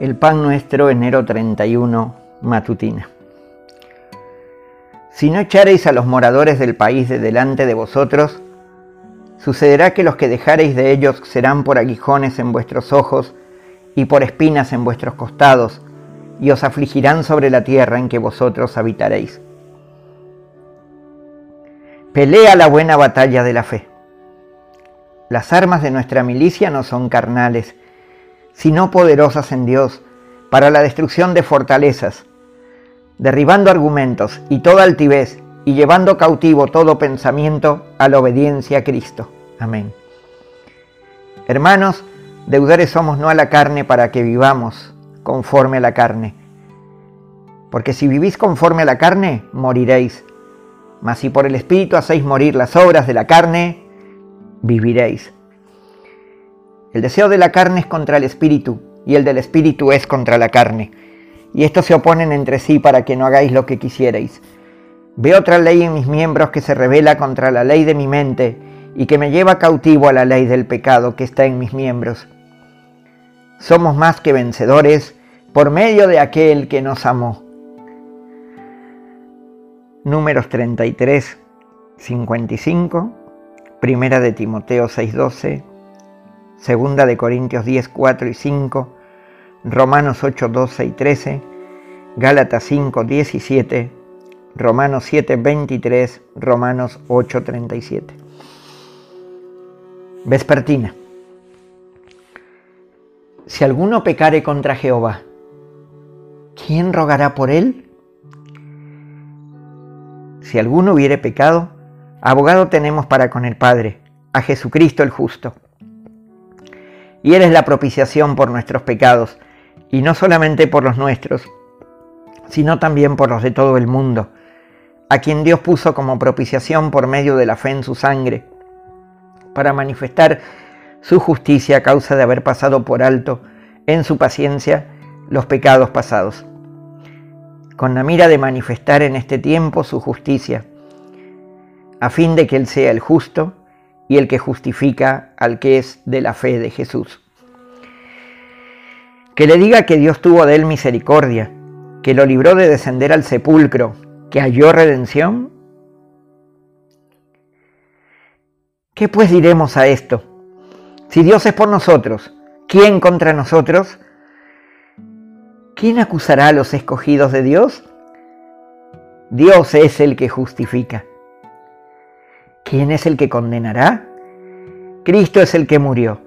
El pan nuestro, enero 31, matutina. Si no echareis a los moradores del país de delante de vosotros, sucederá que los que dejareis de ellos serán por aguijones en vuestros ojos y por espinas en vuestros costados, y os afligirán sobre la tierra en que vosotros habitaréis. Pelea la buena batalla de la fe. Las armas de nuestra milicia no son carnales, sino poderosas en Dios para la destrucción de fortalezas, derribando argumentos y toda altivez y llevando cautivo todo pensamiento a la obediencia a Cristo. Amén. Hermanos, deudores somos no a la carne para que vivamos conforme a la carne. Porque si vivís conforme a la carne, moriréis. Mas si por el Espíritu hacéis morir las obras de la carne, viviréis. El deseo de la carne es contra el espíritu y el del espíritu es contra la carne. Y estos se oponen entre sí para que no hagáis lo que quisierais. Veo otra ley en mis miembros que se revela contra la ley de mi mente y que me lleva cautivo a la ley del pecado que está en mis miembros. Somos más que vencedores por medio de aquel que nos amó. Números 33, 55, Primera de Timoteo 6:12, Segunda de Corintios 10, 4 y 5, Romanos 8, 12 y 13, Gálatas 5, 17, Romanos 7, 23, Romanos 8, 37. Vespertina. Si alguno pecare contra Jehová, ¿quién rogará por él? Si alguno hubiere pecado, abogado tenemos para con el Padre, a Jesucristo el justo y eres la propiciación por nuestros pecados, y no solamente por los nuestros, sino también por los de todo el mundo, a quien Dios puso como propiciación por medio de la fe en su sangre, para manifestar su justicia a causa de haber pasado por alto en su paciencia los pecados pasados, con la mira de manifestar en este tiempo su justicia, a fin de que Él sea el justo y el que justifica al que es de la fe de Jesús. Que le diga que Dios tuvo de él misericordia, que lo libró de descender al sepulcro, que halló redención. ¿Qué pues diremos a esto? Si Dios es por nosotros, ¿quién contra nosotros? ¿Quién acusará a los escogidos de Dios? Dios es el que justifica. ¿Quién es el que condenará? Cristo es el que murió,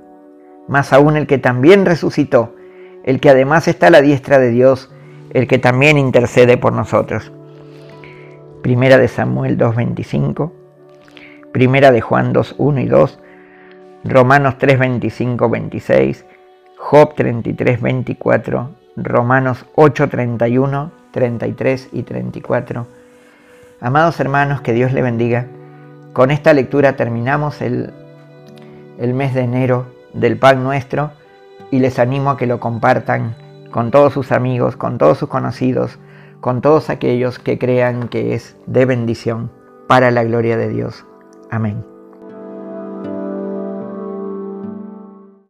más aún el que también resucitó, el que además está a la diestra de Dios, el que también intercede por nosotros. Primera de Samuel 2.25, Primera de Juan 2.1 y 2, Romanos 3.25, 26, Job 33, 24, Romanos 8, 31, 33 y 34. Amados hermanos, que Dios le bendiga. Con esta lectura terminamos el, el mes de enero del pan nuestro y les animo a que lo compartan con todos sus amigos, con todos sus conocidos, con todos aquellos que crean que es de bendición para la gloria de Dios. Amén.